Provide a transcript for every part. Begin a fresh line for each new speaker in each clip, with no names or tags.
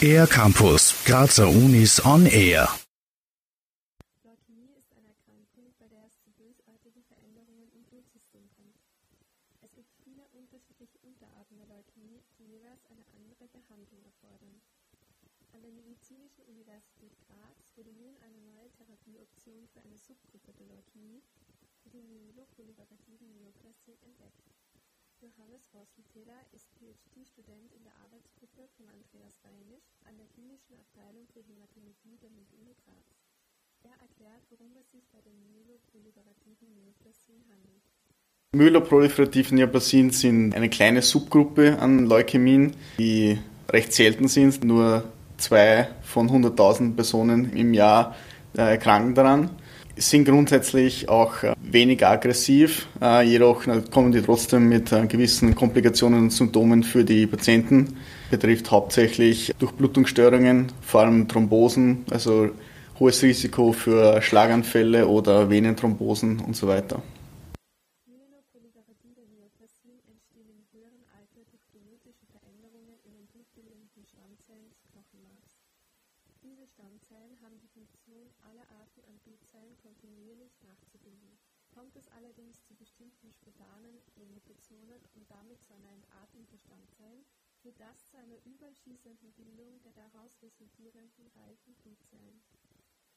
Air Campus, Grazer Unis on Air.
Leukämie ist eine Erkrankung, bei der es zu bösartigen Veränderungen im Blutsystem kommt. Es gibt viele unterschiedliche Unterarten der Leukämie, die jeweils eine andere Behandlung erfordern. An der Medizinischen Universität Graz wurde nun eine neue Therapieoption für eine Subgruppe der Leukämie, die myeloproliferativen Neoplasie, entdeckt. Johannes Rossentäler ist PhD-Student in der Arbeitsgruppe von Andreas Reinisch an der Klinischen Abteilung für Hämatologie der MIG-Uni Graz. Er erklärt, worum es sich bei den myeloproliferativen Neoplasien handelt.
Myeloproliferative Neoplasien sind eine kleine Subgruppe an Leukämien, die recht selten sind. Nur zwei von 100.000 Personen im Jahr äh, erkranken daran. Sind grundsätzlich auch äh, weniger aggressiv, äh, jedoch kommen die trotzdem mit gewissen Komplikationen und Symptomen für die Patienten. Betrifft hauptsächlich Durchblutungsstörungen, vor allem Thrombosen, also hohes Risiko für Schlaganfälle oder Venenthrombosen und so weiter.
Veränderungen in den blutbildenden Stammzellen des. Diese Stammzellen haben die Funktion, alle Arten an B-Zellen kontinuierlich nachzubilden. Kommt es allerdings zu bestimmten spontanen Mutationen und damit zu einer Entartung der Stammzellen, führt das zu einer überschießenden Bildung der daraus resultierenden reifen Blutzellen.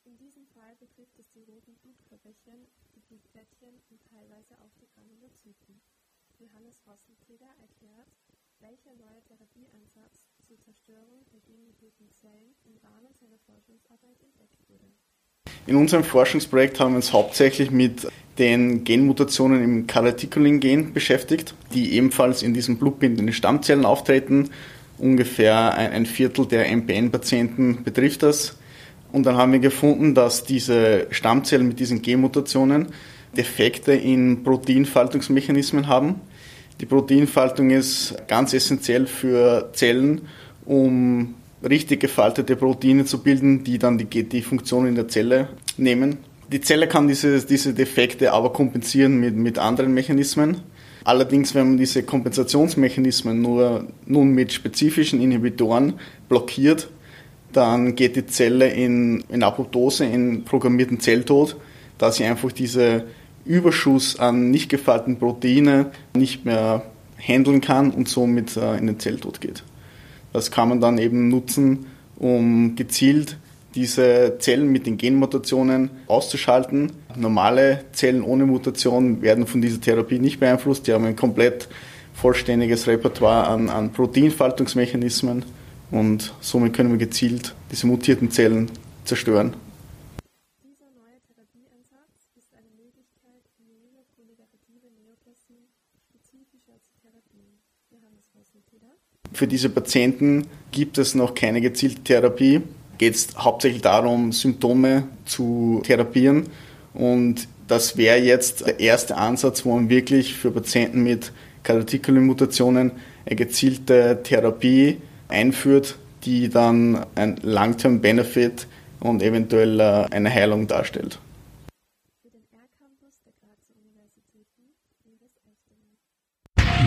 In diesem Fall betrifft es die roten Blutkörperchen, die Blutplättchen und teilweise auch die Granulozyten. Johannes Rossentäler erklärt, welcher neue Therapieansatz zur Zerstörung der genmutierten Zellen im Rahmen seiner Forschungsarbeit entdeckt wurde.
In unserem Forschungsprojekt haben wir uns hauptsächlich mit den Genmutationen im Calreticulin-Gen beschäftigt, die ebenfalls in diesen blutbindenden Stammzellen auftreten. Ungefähr ein Viertel der MPN-Patienten betrifft das. Und dann haben wir gefunden, dass diese Stammzellen mit diesen Genmutationen Defekte in Proteinfaltungsmechanismen haben. Die Proteinfaltung ist ganz essentiell für Zellen, um richtig gefaltete Proteine zu bilden, die dann die, die Funktion in der Zelle nehmen. Die Zelle kann diese, diese Defekte aber kompensieren mit, mit anderen Mechanismen. Allerdings, wenn man diese Kompensationsmechanismen nur nun mit spezifischen Inhibitoren blockiert, dann geht die Zelle in, in Apoptose, in programmierten Zelltod, da sie einfach diese Überschuss an nicht gefalteten Proteine nicht mehr handeln kann und somit äh, in den Zelltod geht. Das kann man dann eben nutzen, um gezielt diese Zellen mit den Genmutationen auszuschalten. Normale Zellen ohne Mutation werden von dieser Therapie nicht beeinflusst. Die haben ein komplett vollständiges Repertoire an, an Proteinfaltungsmechanismen und somit können wir gezielt diese mutierten Zellen zerstören. Für diese Patienten gibt es noch keine gezielte Therapie. Geht es hauptsächlich darum, Symptome zu therapieren. Und das wäre jetzt der erste Ansatz, wo man wirklich für Patienten mit Kardikulin-Mutationen eine gezielte Therapie einführt, die dann ein Long-Term-Benefit und eventuell äh, eine Heilung darstellt.